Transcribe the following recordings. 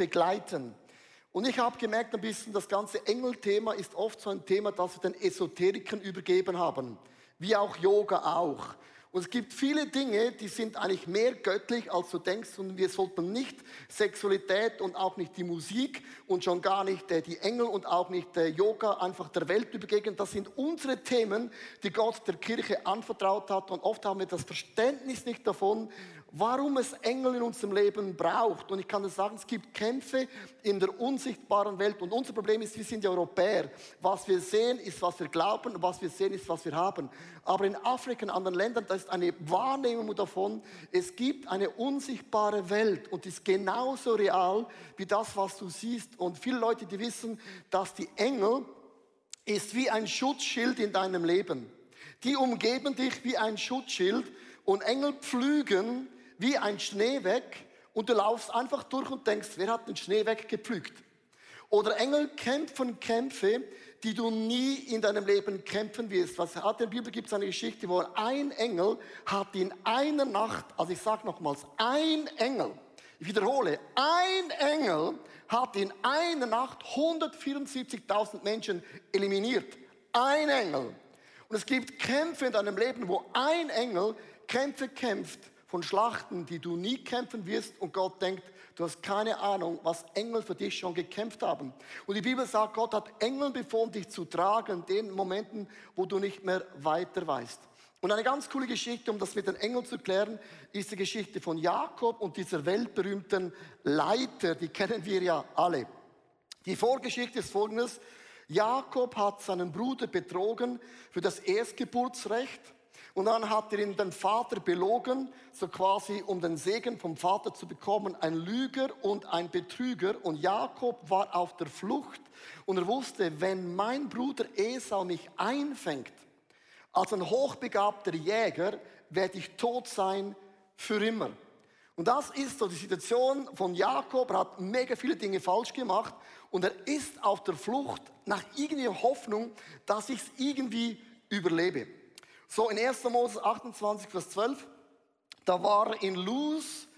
begleiten. Und ich habe gemerkt ein bisschen, das ganze Engelthema ist oft so ein Thema, das wir den Esoterikern übergeben haben. Wie auch Yoga auch. Und es gibt viele Dinge, die sind eigentlich mehr göttlich, als du denkst. Und wir sollten nicht Sexualität und auch nicht die Musik und schon gar nicht äh, die Engel und auch nicht äh, Yoga einfach der Welt übergeben. Das sind unsere Themen, die Gott der Kirche anvertraut hat. Und oft haben wir das Verständnis nicht davon, warum es Engel in unserem Leben braucht. Und ich kann dir sagen, es gibt Kämpfe in der unsichtbaren Welt. Und unser Problem ist, wir sind Europäer. Was wir sehen, ist, was wir glauben. Was wir sehen, ist, was wir haben. Aber in Afrika und anderen Ländern, da ist eine Wahrnehmung davon, es gibt eine unsichtbare Welt und die ist genauso real wie das, was du siehst. Und viele Leute, die wissen, dass die Engel ist wie ein Schutzschild in deinem Leben. Die umgeben dich wie ein Schutzschild und Engel pflügen wie ein Schnee weg und du laufst einfach durch und denkst, wer hat den Schnee weggepflügt? Oder Engel kämpfen Kämpfe, die du nie in deinem Leben kämpfen wirst. Was hat in der Bibel gibt es eine Geschichte, wo ein Engel hat in einer Nacht, also ich sage nochmals, ein Engel, ich wiederhole, ein Engel hat in einer Nacht 174.000 Menschen eliminiert. Ein Engel. Und es gibt Kämpfe in deinem Leben, wo ein Engel Kämpfe kämpft, von Schlachten, die du nie kämpfen wirst und Gott denkt, du hast keine Ahnung, was Engel für dich schon gekämpft haben. Und die Bibel sagt, Gott hat Engel befohlen, dich zu tragen, in den Momenten, wo du nicht mehr weiter weißt. Und eine ganz coole Geschichte, um das mit den Engeln zu klären, ist die Geschichte von Jakob und dieser weltberühmten Leiter, die kennen wir ja alle. Die Vorgeschichte ist folgendes. Jakob hat seinen Bruder betrogen für das Erstgeburtsrecht und dann hat er ihn den Vater belogen, so quasi um den Segen vom Vater zu bekommen, ein Lüger und ein Betrüger. Und Jakob war auf der Flucht und er wusste, wenn mein Bruder Esau mich einfängt, als ein hochbegabter Jäger, werde ich tot sein für immer. Und das ist so die Situation von Jakob. Er hat mega viele Dinge falsch gemacht und er ist auf der Flucht nach irgendeiner Hoffnung, dass ich es irgendwie überlebe. So in 1. Mose 28, Vers 12, da war in Luz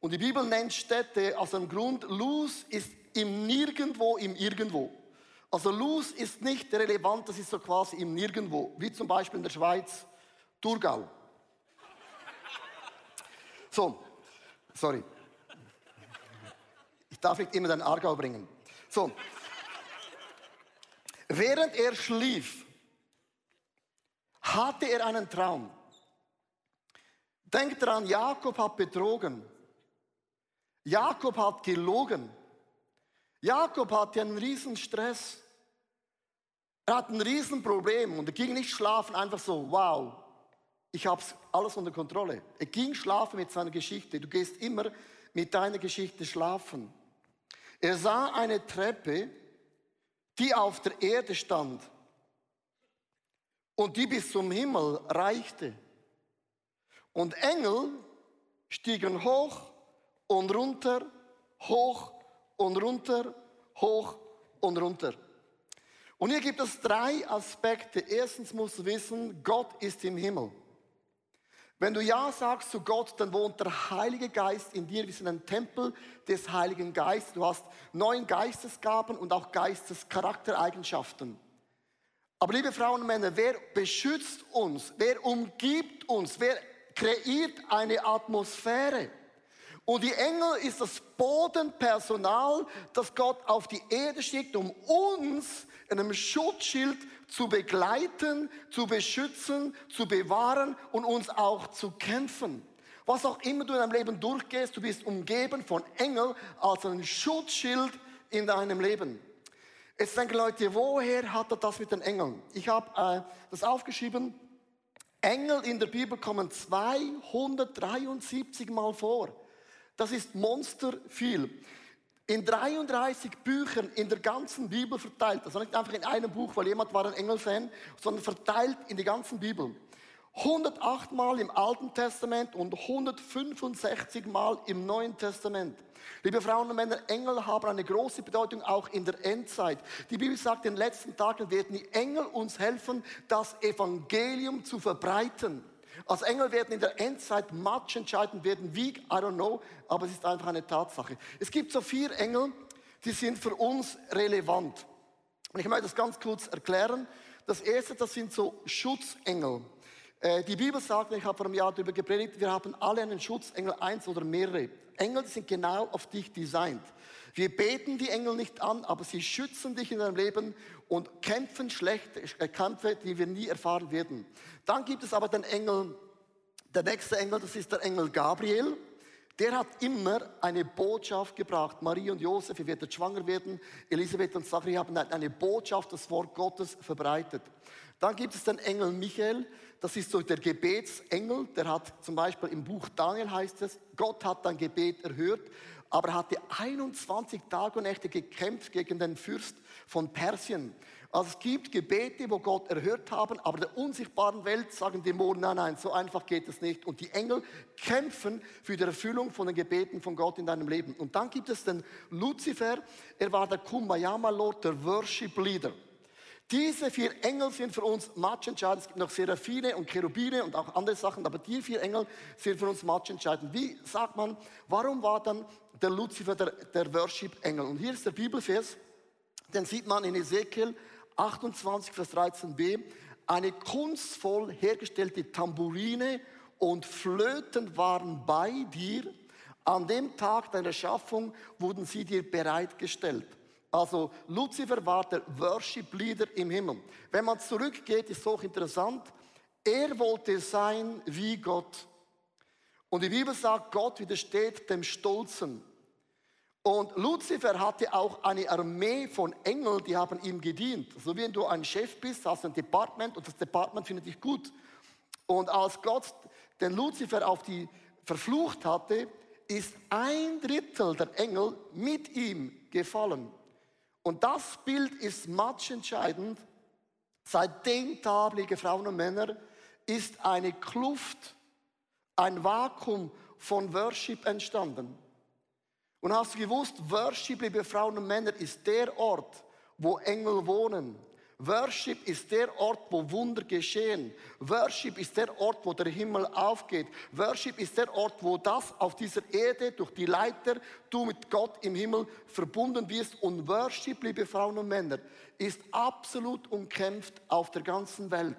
und die Bibel nennt Städte aus dem Grund, Luz ist im Nirgendwo, im Irgendwo. Also Luz ist nicht relevant, das ist so quasi im Nirgendwo, wie zum Beispiel in der Schweiz, Thurgau. So, sorry. Ich darf nicht immer den Argau bringen. So. Während er schlief, hatte er einen Traum. Denkt daran, Jakob hat betrogen. Jakob hat gelogen. Jakob hatte einen riesen Stress. Er hat ein Riesenproblem und er ging nicht schlafen einfach so, wow, ich habe alles unter Kontrolle. Er ging schlafen mit seiner Geschichte. Du gehst immer mit deiner Geschichte schlafen. Er sah eine Treppe, die auf der Erde stand und die bis zum Himmel reichte. Und Engel stiegen hoch und runter, hoch und runter, hoch und runter. Und hier gibt es drei Aspekte. Erstens musst du wissen, Gott ist im Himmel. Wenn du Ja sagst zu Gott, dann wohnt der Heilige Geist in dir. Wir sind ein Tempel des Heiligen Geistes. Du hast neun Geistesgaben und auch Geistescharaktereigenschaften. Aber liebe Frauen und Männer, wer beschützt uns? Wer umgibt uns? Wer kreiert eine Atmosphäre? Und die Engel ist das Bodenpersonal, das Gott auf die Erde schickt, um uns in einem Schutzschild zu begleiten, zu beschützen, zu bewahren und uns auch zu kämpfen. Was auch immer du in deinem Leben durchgehst, du bist umgeben von Engeln als ein Schutzschild in deinem Leben. Jetzt denken Leute, woher hat er das mit den Engeln? Ich habe äh, das aufgeschrieben. Engel in der Bibel kommen 273 Mal vor. Das ist monster viel. In 33 Büchern in der ganzen Bibel verteilt. Also nicht einfach in einem Buch, weil jemand war ein Engelfan, sondern verteilt in die ganzen Bibel. 108 Mal im Alten Testament und 165 Mal im Neuen Testament. Liebe Frauen und Männer, Engel haben eine große Bedeutung auch in der Endzeit. Die Bibel sagt, in den letzten Tagen werden die Engel uns helfen, das Evangelium zu verbreiten. Als Engel werden in der Endzeit much entscheidend werden, wie, I don't know, aber es ist einfach eine Tatsache. Es gibt so vier Engel, die sind für uns relevant. Und ich möchte das ganz kurz erklären. Das erste, das sind so Schutzengel. Äh, die Bibel sagt, ich habe vor einem Jahr darüber gepredigt, wir haben alle einen Schutzengel, eins oder mehrere. Engel sind genau auf dich designt. Wir beten die Engel nicht an, aber sie schützen dich in deinem Leben und kämpfen schlechte äh, Kämpfe, die wir nie erfahren werden. Dann gibt es aber den Engel, der nächste Engel, das ist der Engel Gabriel. Der hat immer eine Botschaft gebracht. Marie und Josef, ihr werdet schwanger werden. Elisabeth und Zachariah haben eine Botschaft, das Wort Gottes verbreitet. Dann gibt es den Engel Michael. Das ist so der Gebetsengel. Der hat zum Beispiel im Buch Daniel heißt es, Gott hat dein Gebet erhört, aber er hatte 21 Tage und Nächte gekämpft gegen den Fürst von Persien. Also es gibt Gebete, wo Gott erhört haben, aber der unsichtbaren Welt sagen Dämonen, nein, nein, so einfach geht es nicht. Und die Engel kämpfen für die Erfüllung von den Gebeten von Gott in deinem Leben. Und dann gibt es den Luzifer, er war der Kumbaya Lord, der Worship Leader. Diese vier Engel sind für uns matchentscheidend. Es gibt noch Seraphine und Cherubine und auch andere Sachen, aber die vier Engel sind für uns matchentscheidend. Wie sagt man, warum war dann der Luzifer der, der Worship-Engel? Und hier ist der Bibelvers, den sieht man in Ezekiel 28, Vers 13b. Eine kunstvoll hergestellte Tamburine und Flöten waren bei dir. An dem Tag deiner Schaffung wurden sie dir bereitgestellt. Also Lucifer war der Worship Leader im Himmel. Wenn man zurückgeht, ist es interessant. Er wollte sein wie Gott. Und die Bibel sagt, Gott widersteht dem Stolzen. Und Lucifer hatte auch eine Armee von Engeln, die haben ihm gedient. So wie du ein Chef bist, hast du ein Department und das Department findet dich gut. Und als Gott den Lucifer auf die verflucht hatte, ist ein Drittel der Engel mit ihm gefallen. Und das Bild ist matchentscheidend. Seitdem Tag, liebe Frauen und Männer, ist eine Kluft, ein Vakuum von Worship entstanden. Und hast du gewusst, Worship, liebe Frauen und Männer, ist der Ort, wo Engel wohnen. Worship ist der Ort, wo Wunder geschehen. Worship ist der Ort, wo der Himmel aufgeht. Worship ist der Ort, wo das auf dieser Erde durch die Leiter du mit Gott im Himmel verbunden wirst. Und Worship, liebe Frauen und Männer, ist absolut umkämpft auf der ganzen Welt.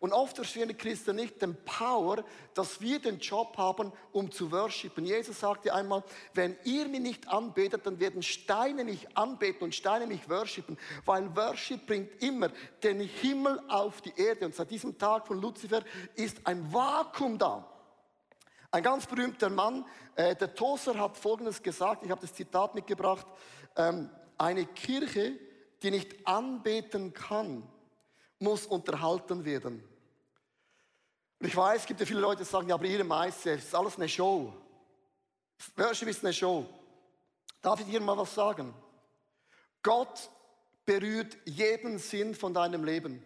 Und oft verstehen die Christen nicht den Power, dass wir den Job haben, um zu worshipen. Jesus sagte einmal, wenn ihr mich nicht anbetet, dann werden Steine mich anbeten und Steine mich worshipen, weil Worship bringt immer den Himmel auf die Erde. Und seit diesem Tag von Luzifer ist ein Vakuum da. Ein ganz berühmter Mann, äh, der Tozer, hat Folgendes gesagt, ich habe das Zitat mitgebracht, ähm, eine Kirche, die nicht anbeten kann, muss unterhalten werden. Und ich weiß, es gibt ja viele Leute, die sagen, ja, aber ihre Meister, es ist alles eine Show. Worship ist eine Show. Darf ich dir mal was sagen? Gott berührt jeden Sinn von deinem Leben.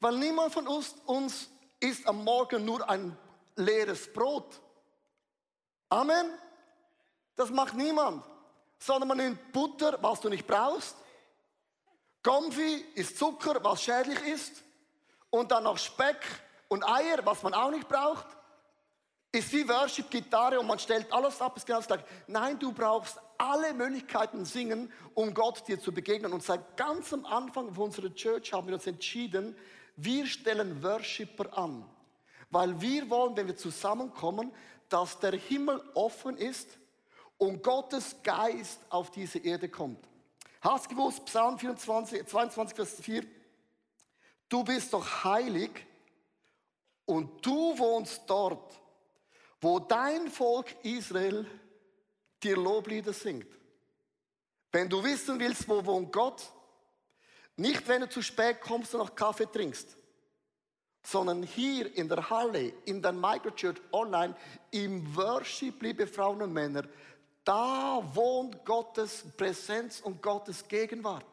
Weil niemand von uns, uns isst am Morgen nur ein leeres Brot. Amen. Das macht niemand. Sondern man nimmt Butter, was du nicht brauchst. Comfy ist Zucker, was schädlich ist. Und dann noch Speck, und Eier, was man auch nicht braucht, ist wie Worship, Gitarre und man stellt alles ab, ist genau das. Nein, du brauchst alle Möglichkeiten singen, um Gott dir zu begegnen. Und seit ganz am Anfang von unserer Church haben wir uns entschieden, wir stellen Worshipper an. Weil wir wollen, wenn wir zusammenkommen, dass der Himmel offen ist und Gottes Geist auf diese Erde kommt. Hast du gewusst, Psalm 24, 22, Vers 4, du bist doch heilig, und du wohnst dort, wo dein Volk Israel dir Loblieder singt. Wenn du wissen willst, wo wohnt Gott, nicht wenn du zu spät kommst und noch Kaffee trinkst, sondern hier in der Halle, in der Microchurch online, im Worship, liebe Frauen und Männer, da wohnt Gottes Präsenz und Gottes Gegenwart.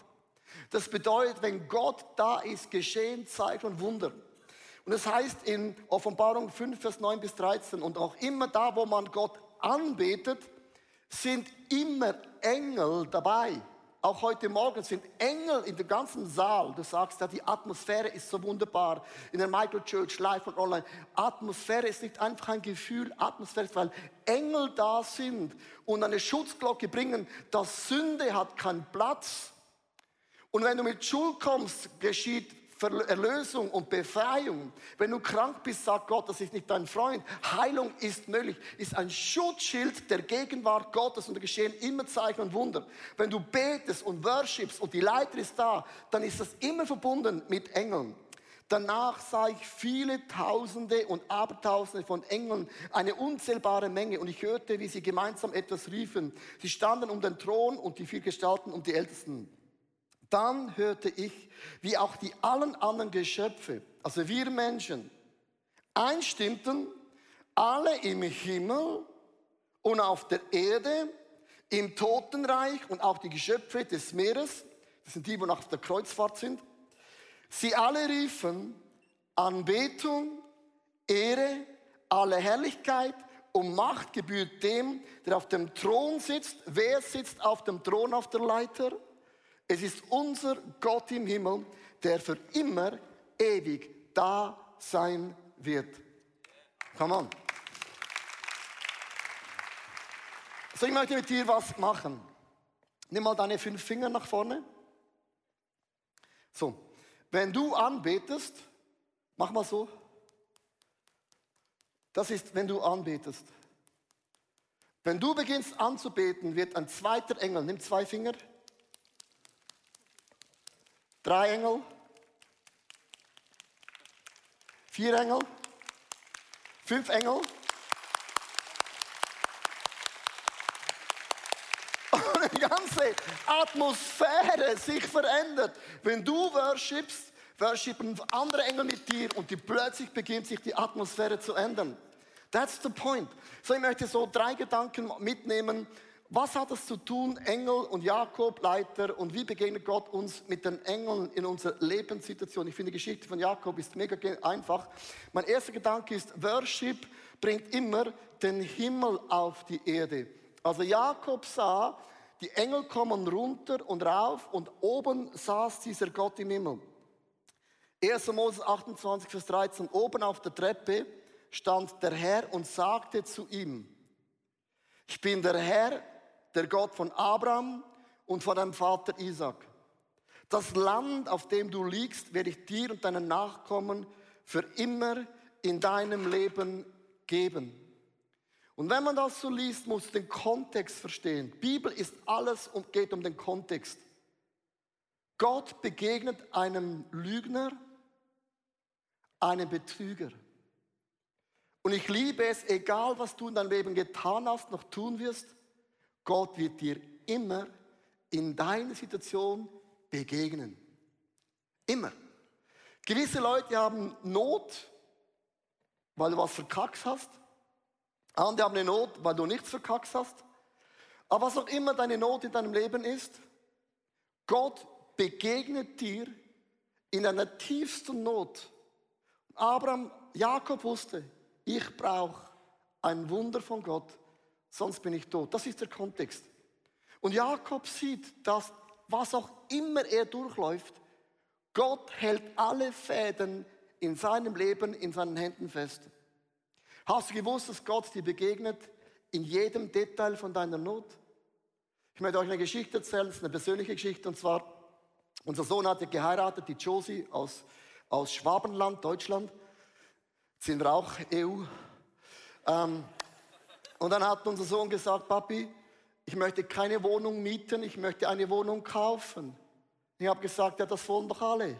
Das bedeutet, wenn Gott da ist, geschehen Zeichen und Wunder. Und es heißt in Offenbarung 5, Vers 9 bis 13, und auch immer da, wo man Gott anbetet, sind immer Engel dabei. Auch heute Morgen sind Engel in dem ganzen Saal. Du sagst ja, die Atmosphäre ist so wunderbar. In der Michael Church, live und online. Atmosphäre ist nicht einfach ein Gefühl. Atmosphäre ist, weil Engel da sind und eine Schutzglocke bringen, dass Sünde hat keinen Platz. Und wenn du mit Schuld kommst, geschieht Erlösung und Befreiung. Wenn du krank bist, sagt Gott, das ist nicht dein Freund. Heilung ist möglich, ist ein Schutzschild der Gegenwart Gottes und da geschehen immer Zeichen und Wunder. Wenn du betest und worshipst und die Leiter ist da, dann ist das immer verbunden mit Engeln. Danach sah ich viele Tausende und Abertausende von Engeln, eine unzählbare Menge. Und ich hörte, wie sie gemeinsam etwas riefen. Sie standen um den Thron und die vier Gestalten um die Ältesten. Dann hörte ich, wie auch die allen anderen Geschöpfe, also wir Menschen, einstimmten, alle im Himmel und auf der Erde, im Totenreich und auch die Geschöpfe des Meeres, das sind die, die nach der Kreuzfahrt sind, sie alle riefen Anbetung, Ehre, alle Herrlichkeit und Macht gebührt dem, der auf dem Thron sitzt. Wer sitzt auf dem Thron auf der Leiter? Es ist unser Gott im Himmel, der für immer ewig da sein wird. Come on. So, ich möchte mit dir was machen. Nimm mal deine fünf Finger nach vorne. So, wenn du anbetest, mach mal so. Das ist, wenn du anbetest. Wenn du beginnst anzubeten, wird ein zweiter Engel, nimm zwei Finger, Drei Engel. Vier Engel. Fünf Engel. Und die ganze Atmosphäre sich verändert. Wenn du worshipst, worshipen andere Engel mit dir und die plötzlich beginnt sich die Atmosphäre zu ändern. That's the point. So, ich möchte so drei Gedanken mitnehmen, was hat es zu tun, Engel und Jakob, Leiter, und wie begegnet Gott uns mit den Engeln in unserer Lebenssituation? Ich finde, die Geschichte von Jakob ist mega einfach. Mein erster Gedanke ist, Worship bringt immer den Himmel auf die Erde. Also Jakob sah, die Engel kommen runter und rauf und oben saß dieser Gott im Himmel. 1. Moses 28, Vers 13, oben auf der Treppe stand der Herr und sagte zu ihm, ich bin der Herr, der Gott von Abraham und von deinem Vater Isaac. Das Land, auf dem du liegst, werde ich dir und deinen Nachkommen für immer in deinem Leben geben. Und wenn man das so liest, muss man den Kontext verstehen. Bibel ist alles und geht um den Kontext. Gott begegnet einem Lügner, einem Betrüger. Und ich liebe es, egal was du in deinem Leben getan hast, noch tun wirst, Gott wird dir immer in deiner Situation begegnen. Immer. Gewisse Leute haben Not, weil du was verkackst hast. Andere haben eine Not, weil du nichts verkackst hast. Aber was auch immer deine Not in deinem Leben ist, Gott begegnet dir in einer tiefsten Not. Abraham, Jakob wusste, ich brauche ein Wunder von Gott sonst bin ich tot. Das ist der Kontext. Und Jakob sieht, dass was auch immer er durchläuft, Gott hält alle Fäden in seinem Leben in seinen Händen fest. Hast du gewusst, dass Gott dir begegnet in jedem Detail von deiner Not? Ich möchte euch eine Geschichte erzählen, eine persönliche Geschichte, und zwar, unser Sohn hatte geheiratet, die Josie aus, aus Schwabenland, Deutschland. Jetzt sind wir auch EU. Ähm, und dann hat unser Sohn gesagt, Papi, ich möchte keine Wohnung mieten, ich möchte eine Wohnung kaufen. Ich habe gesagt, ja, das wollen doch alle.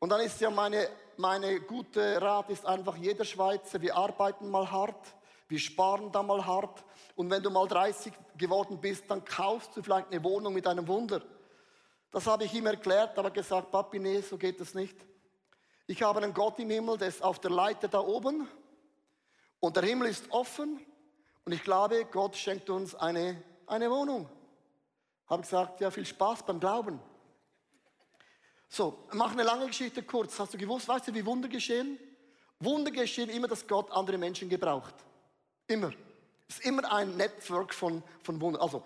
Und dann ist ja meine, meine gute Rat ist einfach jeder Schweizer, wir arbeiten mal hart, wir sparen da mal hart. Und wenn du mal 30 geworden bist, dann kaufst du vielleicht eine Wohnung mit einem Wunder. Das habe ich ihm erklärt, aber gesagt, Papi, nee, so geht es nicht. Ich habe einen Gott im Himmel, der ist auf der Leiter da oben. Und der Himmel ist offen und ich glaube, Gott schenkt uns eine, eine Wohnung. Habe gesagt, ja, viel Spaß beim Glauben. So, mach eine lange Geschichte kurz. Hast du gewusst, weißt du, wie Wunder geschehen? Wunder geschehen immer, dass Gott andere Menschen gebraucht. Immer. Es ist immer ein Network von, von Wundern. Also,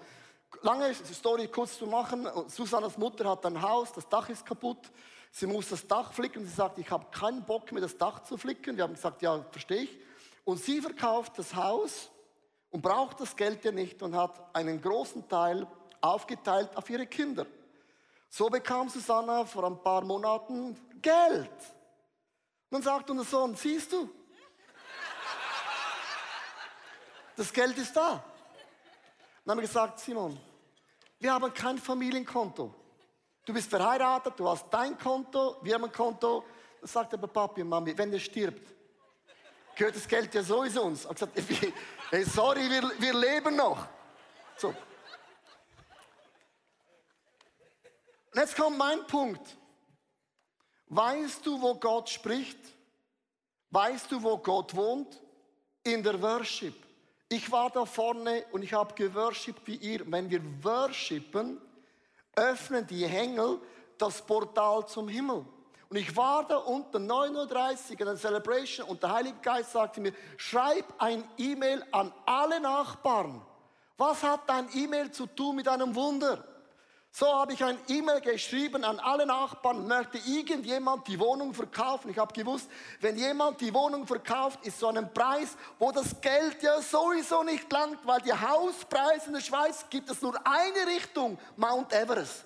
Lange Story kurz zu machen. Susannas Mutter hat ein Haus, das Dach ist kaputt. Sie muss das Dach flicken. Sie sagt, ich habe keinen Bock mehr, das Dach zu flicken. Wir haben gesagt, ja, verstehe ich. Und sie verkauft das Haus und braucht das Geld ja nicht und hat einen großen Teil aufgeteilt auf ihre Kinder. So bekam Susanna vor ein paar Monaten Geld. Dann sagt unser Sohn, siehst du, das Geld ist da. Dann haben wir gesagt, Simon, wir haben kein Familienkonto. Du bist verheiratet, du hast dein Konto, wir haben ein Konto. Dann sagt aber Papi Mami, wenn er stirbt, gehört das Geld ja sowieso uns. Ich gesagt, hey, sorry, wir, wir leben noch. So. Und jetzt kommt mein Punkt. Weißt du, wo Gott spricht? Weißt du, wo Gott wohnt? In der Worship. Ich war da vorne und ich habe geworshipped wie ihr. Wenn wir worshipen, öffnen die Engel das Portal zum Himmel. Und ich war da unten 9.30 Uhr in der Celebration und der Heilige Geist sagte mir, schreib ein E-Mail an alle Nachbarn. Was hat dein E-Mail zu tun mit einem Wunder? So habe ich ein E-Mail geschrieben an alle Nachbarn, möchte irgendjemand die Wohnung verkaufen. Ich habe gewusst, wenn jemand die Wohnung verkauft, ist so ein Preis, wo das Geld ja sowieso nicht langt, weil die Hauspreise in der Schweiz gibt es nur eine Richtung, Mount Everest.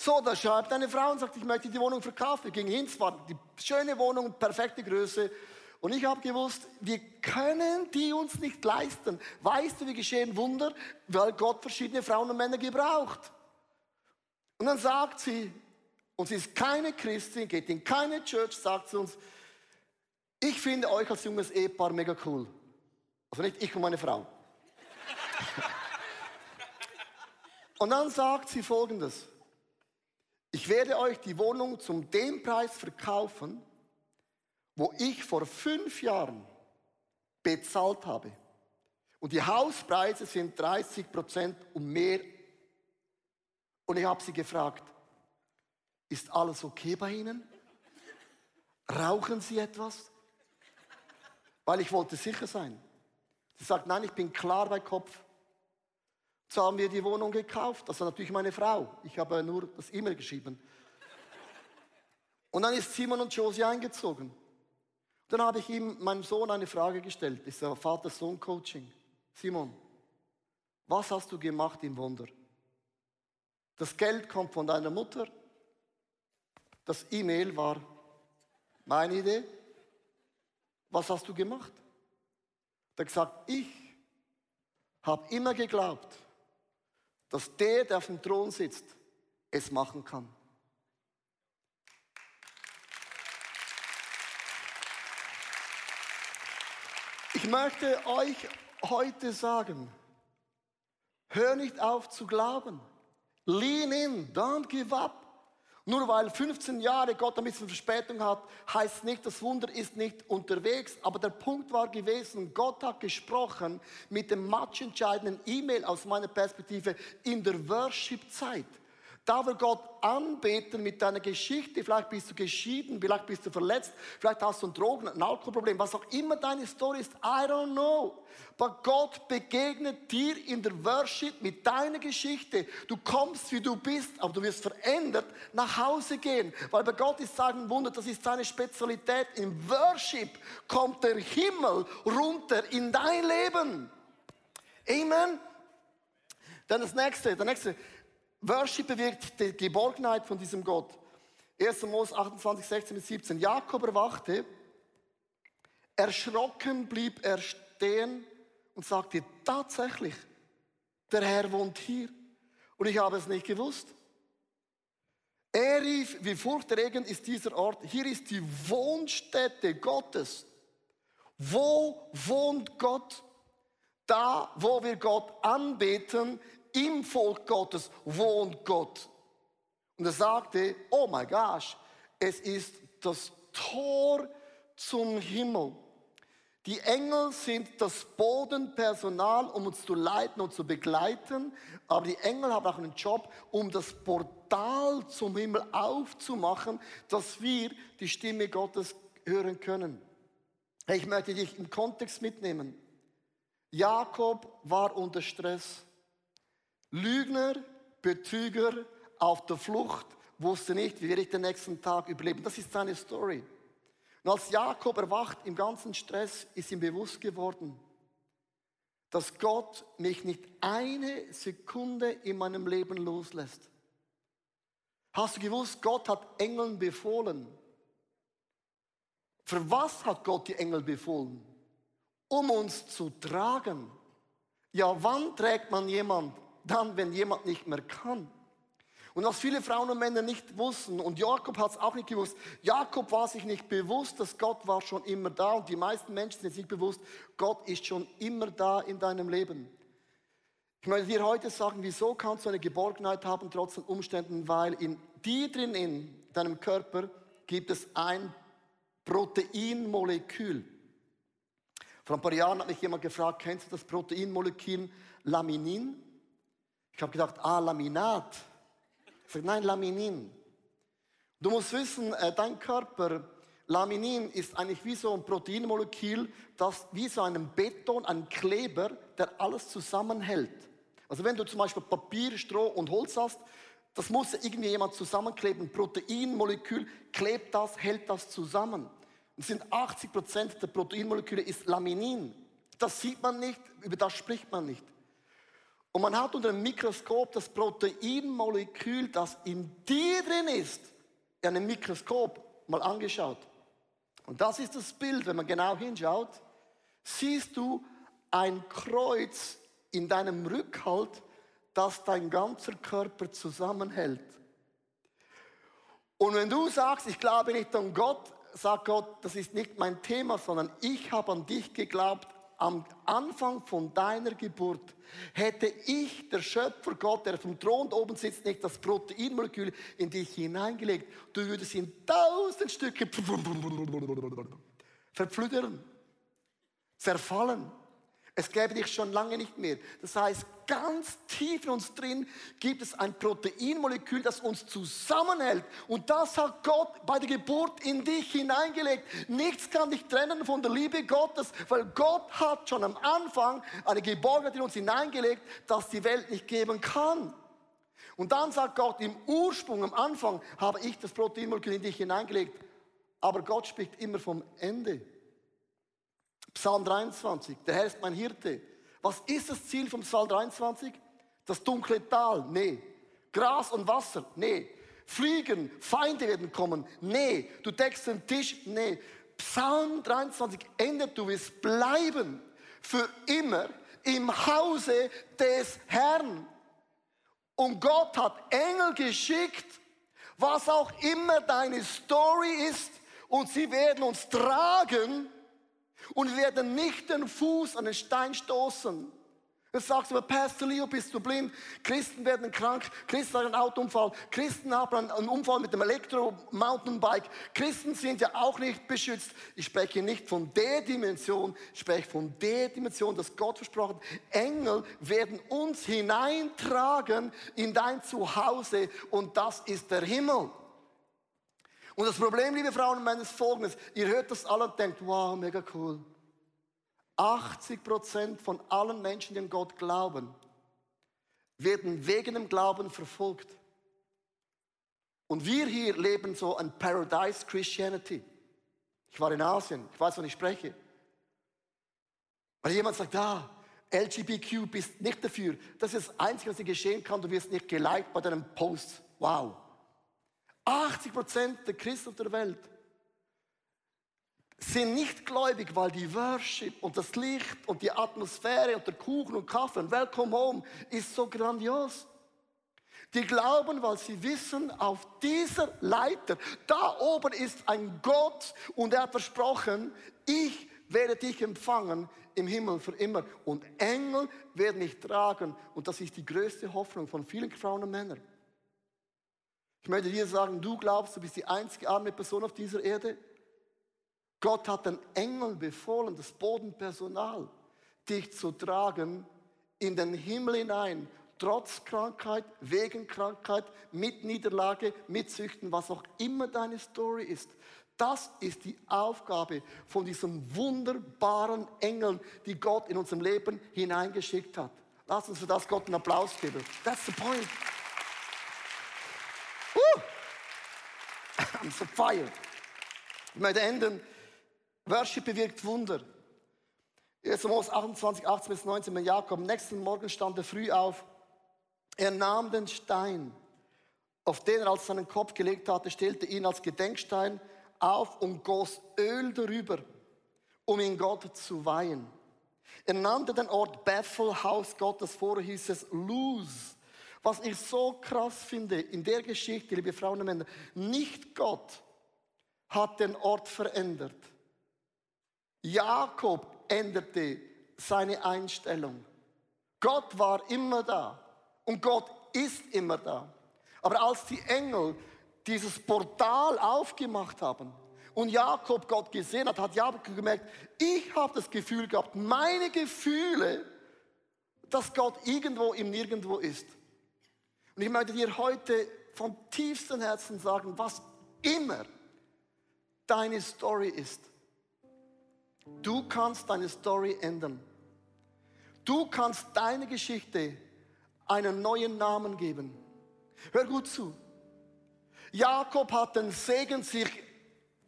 So, da schreibt eine Frau und sagt, ich möchte die Wohnung verkaufen. Wir gingen hin, es war die schöne Wohnung, perfekte Größe. Und ich habe gewusst, wir können die uns nicht leisten. Weißt du, wie geschehen Wunder? Weil Gott verschiedene Frauen und Männer gebraucht. Und dann sagt sie, und sie ist keine Christin, geht in keine Church, sagt sie uns, ich finde euch als junges Ehepaar mega cool. Also nicht ich und meine Frau. und dann sagt sie folgendes. Ich werde euch die Wohnung zum dem Preis verkaufen, wo ich vor fünf Jahren bezahlt habe. Und die Hauspreise sind 30 Prozent und mehr. Und ich habe sie gefragt, ist alles okay bei Ihnen? Rauchen Sie etwas? Weil ich wollte sicher sein. Sie sagt, nein, ich bin klar bei Kopf. So haben wir die Wohnung gekauft. Das war natürlich meine Frau. Ich habe nur das E-Mail geschrieben. Und dann ist Simon und Josie eingezogen. Dann habe ich ihm, meinem Sohn, eine Frage gestellt. Das ist ja Vater-Sohn-Coaching. Simon, was hast du gemacht im Wunder? Das Geld kommt von deiner Mutter. Das E-Mail war meine Idee. Was hast du gemacht? Er hat gesagt, ich habe immer geglaubt, dass der, der auf dem Thron sitzt, es machen kann. Ich möchte euch heute sagen, hör nicht auf zu glauben. Lean in, don't give up. Nur weil 15 Jahre Gott ein bisschen Verspätung hat, heißt nicht, das Wunder ist nicht unterwegs. Aber der Punkt war gewesen, Gott hat gesprochen mit dem matchentscheidenden E-Mail aus meiner Perspektive in der Worship-Zeit. Da wir Gott anbeten mit deiner Geschichte, vielleicht bist du geschieden, vielleicht bist du verletzt, vielleicht hast du ein Drogen-, ein Alkoholproblem, was auch immer deine Story ist, I don't know. Aber Gott begegnet dir in der Worship mit deiner Geschichte. Du kommst, wie du bist, aber du wirst verändert nach Hause gehen. Weil bei Gott ist sagen Wunder, das ist seine Spezialität. Im Worship kommt der Himmel runter in dein Leben. Amen. Dann das nächste, der nächste. Worship bewirkt die Geborgenheit von diesem Gott. 1. Mose 28, 16 bis 17. Jakob erwachte, erschrocken blieb er stehen und sagte, tatsächlich, der Herr wohnt hier. Und ich habe es nicht gewusst. Er rief, wie furchterregend ist dieser Ort. Hier ist die Wohnstätte Gottes. Wo wohnt Gott? Da, wo wir Gott anbeten, im Volk Gottes wohnt Gott. Und er sagte, oh my gosh, es ist das Tor zum Himmel. Die Engel sind das Bodenpersonal, um uns zu leiten und zu begleiten. Aber die Engel haben auch einen Job, um das Portal zum Himmel aufzumachen, dass wir die Stimme Gottes hören können. Ich möchte dich im Kontext mitnehmen. Jakob war unter Stress. Lügner, Betrüger, auf der Flucht, wusste nicht, wie werde ich den nächsten Tag überleben. Das ist seine Story. Und als Jakob erwacht im ganzen Stress, ist ihm bewusst geworden, dass Gott mich nicht eine Sekunde in meinem Leben loslässt. Hast du gewusst, Gott hat Engeln befohlen. Für was hat Gott die Engel befohlen? Um uns zu tragen. Ja, wann trägt man jemand? Dann, wenn jemand nicht mehr kann. Und was viele Frauen und Männer nicht wussten, und Jakob hat es auch nicht gewusst, Jakob war sich nicht bewusst, dass Gott war schon immer da. Und die meisten Menschen sind sich bewusst, Gott ist schon immer da in deinem Leben. Ich möchte dir heute sagen, wieso kannst du eine Geborgenheit haben trotz den Umständen, weil in dir drin, in deinem Körper, gibt es ein Proteinmolekül. Vor ein paar Jahren hat mich jemand gefragt, kennst du das Proteinmolekül Laminin? Ich habe gedacht, ah, Laminat. Ich sage, nein, Laminin. Du musst wissen, äh, dein Körper, Laminin ist eigentlich wie so ein Proteinmolekül, das wie so ein Beton, ein Kleber, der alles zusammenhält. Also wenn du zum Beispiel Papier, Stroh und Holz hast, das muss irgendwie jemand zusammenkleben. Proteinmolekül klebt das, hält das zusammen. Und sind 80 Prozent der Proteinmoleküle ist Laminin. Das sieht man nicht, über das spricht man nicht. Und man hat unter dem Mikroskop das Proteinmolekül, das in dir drin ist, in einem Mikroskop mal angeschaut. Und das ist das Bild, wenn man genau hinschaut, siehst du ein Kreuz in deinem Rückhalt, das dein ganzer Körper zusammenhält. Und wenn du sagst, ich glaube nicht an Gott, sagt Gott, das ist nicht mein Thema, sondern ich habe an dich geglaubt, am Anfang von deiner Geburt hätte ich, der Schöpfer Gott, der vom Thron oben sitzt, nicht das Proteinmolekül in dich hineingelegt, du würdest in tausend Stücke verpflüdern, zerfallen. Es gäbe dich schon lange nicht mehr. Das heißt, ganz tief in uns drin gibt es ein Proteinmolekül, das uns zusammenhält. Und das hat Gott bei der Geburt in dich hineingelegt. Nichts kann dich trennen von der Liebe Gottes, weil Gott hat schon am Anfang eine Geborgenheit in uns hineingelegt, das die Welt nicht geben kann. Und dann sagt Gott, im Ursprung, am Anfang habe ich das Proteinmolekül in dich hineingelegt. Aber Gott spricht immer vom Ende. Psalm 23, der Herr ist mein Hirte. Was ist das Ziel vom Psalm 23? Das dunkle Tal? Nee. Gras und Wasser? Nee. Fliegen, Feinde werden kommen? Nee. Du deckst den Tisch? Nee. Psalm 23 endet, du wirst bleiben für immer im Hause des Herrn. Und Gott hat Engel geschickt, was auch immer deine Story ist, und sie werden uns tragen und werden nicht den Fuß an den Stein stoßen. Du sagst aber, Pastor Leo, bist du blind? Christen werden krank, Christen haben einen Autounfall, Christen haben einen Unfall mit dem Elektro-Mountainbike. Christen sind ja auch nicht beschützt. Ich spreche nicht von der Dimension, ich spreche von der Dimension, dass Gott versprochen. Engel werden uns hineintragen in dein Zuhause und das ist der Himmel. Und das Problem, liebe Frauen und Männer, ist folgendes. Ihr hört das alle und denkt, wow, mega cool. 80 Prozent von allen Menschen, die an Gott glauben, werden wegen dem Glauben verfolgt. Und wir hier leben so ein Paradise Christianity. Ich war in Asien, ich weiß, wann ich spreche. Weil jemand sagt, ah, LGBTQ bist nicht dafür. Das ist das Einzige, was dir geschehen kann. Du wirst nicht geliked bei deinem Post. Wow. 80 Prozent der Christen der Welt sind nicht gläubig, weil die Worship und das Licht und die Atmosphäre und der Kuchen und Kaffee und Welcome Home ist so grandios. Die glauben, weil sie wissen, auf dieser Leiter, da oben ist ein Gott und er hat versprochen, ich werde dich empfangen im Himmel für immer. Und Engel werden mich tragen. Und das ist die größte Hoffnung von vielen Frauen und Männern. Ich möchte dir sagen, du glaubst, du bist die einzige arme Person auf dieser Erde. Gott hat den Engeln befohlen, das Bodenpersonal, dich zu tragen in den Himmel hinein, trotz Krankheit, wegen Krankheit, mit Niederlage, mit Süchten, was auch immer deine Story ist. Das ist die Aufgabe von diesen wunderbaren Engeln, die Gott in unserem Leben hineingeschickt hat. Lass uns für das Gott einen Applaus geben. That's the point. I'm so fired. Ich möchte enden. Worship bewirkt Wunder. 1. Mose 28, 18 bis 19 mit Jakob. Nächsten Morgen stand er früh auf. Er nahm den Stein, auf den er als seinen Kopf gelegt hatte, stellte ihn als Gedenkstein auf und goss Öl darüber, um ihn Gott zu weihen. Er nannte den Ort Bethel, Haus Gottes, vorher hieß es Luz. Was ich so krass finde in der Geschichte, liebe Frauen und Männer, nicht Gott hat den Ort verändert. Jakob änderte seine Einstellung. Gott war immer da und Gott ist immer da. Aber als die Engel dieses Portal aufgemacht haben und Jakob Gott gesehen hat, hat Jakob gemerkt, ich habe das Gefühl gehabt, meine Gefühle, dass Gott irgendwo im Nirgendwo ist. Und ich möchte dir heute vom tiefsten Herzen sagen, was immer deine Story ist. Du kannst deine Story ändern. Du kannst deine Geschichte einen neuen Namen geben. Hör gut zu. Jakob hat den Segen sich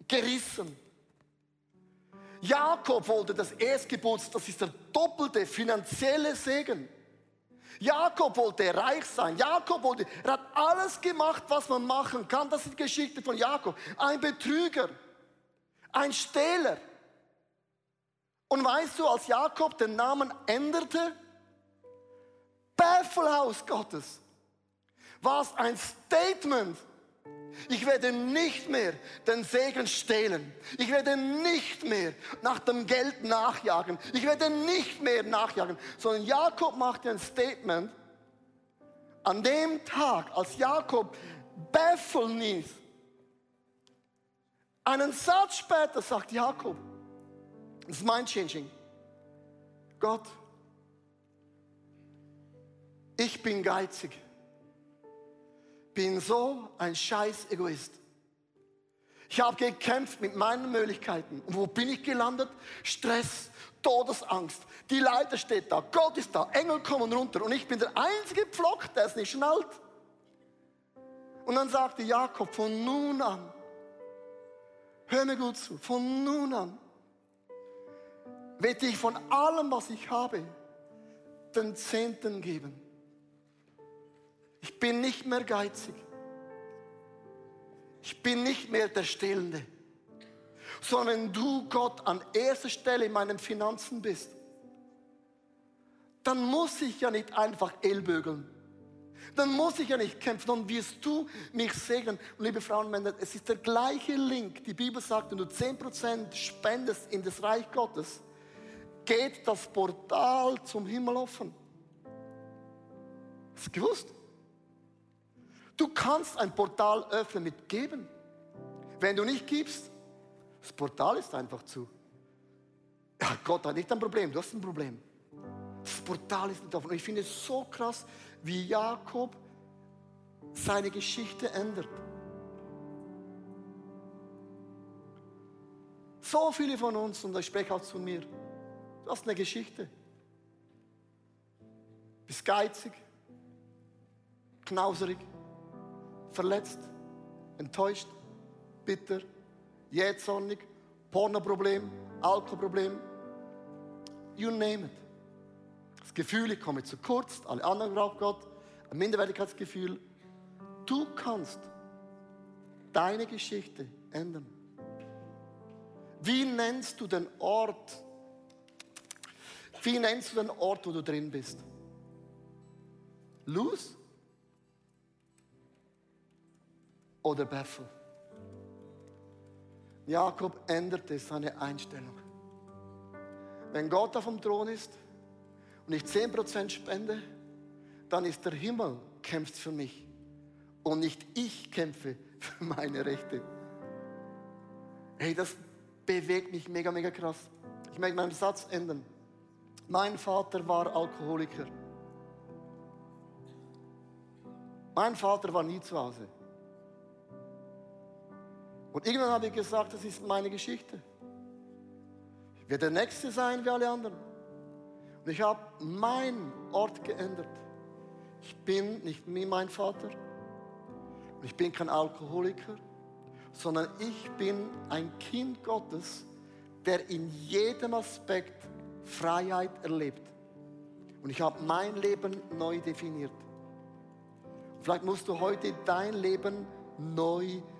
gerissen. Jakob wollte das Erstgebot, das ist der doppelte finanzielle Segen. Jakob wollte reich sein. Jakob wollte, er hat alles gemacht, was man machen kann. Das ist die Geschichte von Jakob. Ein Betrüger, ein Stehler. Und weißt du, als Jakob den Namen änderte, Bethelhaus Gottes, war es ein Statement ich werde nicht mehr den Segen stehlen. Ich werde nicht mehr nach dem Geld nachjagen. Ich werde nicht mehr nachjagen. Sondern Jakob macht ein Statement. An dem Tag, als Jakob Bethel nieß, einen Satz später sagt Jakob, das ist mind changing. Gott, ich bin geizig bin so ein scheiß Egoist. Ich habe gekämpft mit meinen Möglichkeiten. Und wo bin ich gelandet? Stress, Todesangst. Die Leiter steht da, Gott ist da, Engel kommen runter. Und ich bin der einzige Pflock, der es nicht schnallt. Und dann sagte Jakob, von nun an, hör mir gut zu, von nun an werde ich von allem, was ich habe, den Zehnten geben. Ich bin nicht mehr geizig. Ich bin nicht mehr der Stillende. Sondern du, Gott, an erster Stelle in meinen Finanzen bist, dann muss ich ja nicht einfach ellbögeln. Dann muss ich ja nicht kämpfen, dann wirst du mich segnen. Und liebe Frauen und Männer, es ist der gleiche Link. Die Bibel sagt, wenn du 10% spendest in das Reich Gottes, geht das Portal zum Himmel offen. Hast du gewusst? Du kannst ein Portal öffnen mit Geben. Wenn du nicht gibst, das Portal ist einfach zu. Ja, Gott hat nicht ein Problem, du hast ein Problem. Das Portal ist nicht offen. Und ich finde es so krass, wie Jakob seine Geschichte ändert. So viele von uns, und ich spreche auch zu mir, du hast eine Geschichte. Bist geizig, knauserig, verletzt, enttäuscht, bitter, jähzornig, Pornoproblem, Alkoholproblem, you name it. Das Gefühl, ich komme zu kurz, alle anderen brauchen Gott, ein Minderwertigkeitsgefühl. Du kannst deine Geschichte ändern. Wie nennst du den Ort? Wie nennst du den Ort, wo du drin bist? Luz? Oder Bethel. Jakob änderte seine Einstellung. Wenn Gott auf dem Thron ist und ich 10% spende, dann ist der Himmel kämpft für mich und nicht ich kämpfe für meine Rechte. Hey, das bewegt mich mega, mega krass. Ich möchte meinen Satz ändern. Mein Vater war Alkoholiker. Mein Vater war nie zu Hause. Und irgendwann habe ich gesagt, das ist meine Geschichte. Ich werde der Nächste sein wie alle anderen. Und ich habe meinen Ort geändert. Ich bin nicht wie mein Vater. Und ich bin kein Alkoholiker, sondern ich bin ein Kind Gottes, der in jedem Aspekt Freiheit erlebt. Und ich habe mein Leben neu definiert. Vielleicht musst du heute dein Leben neu definieren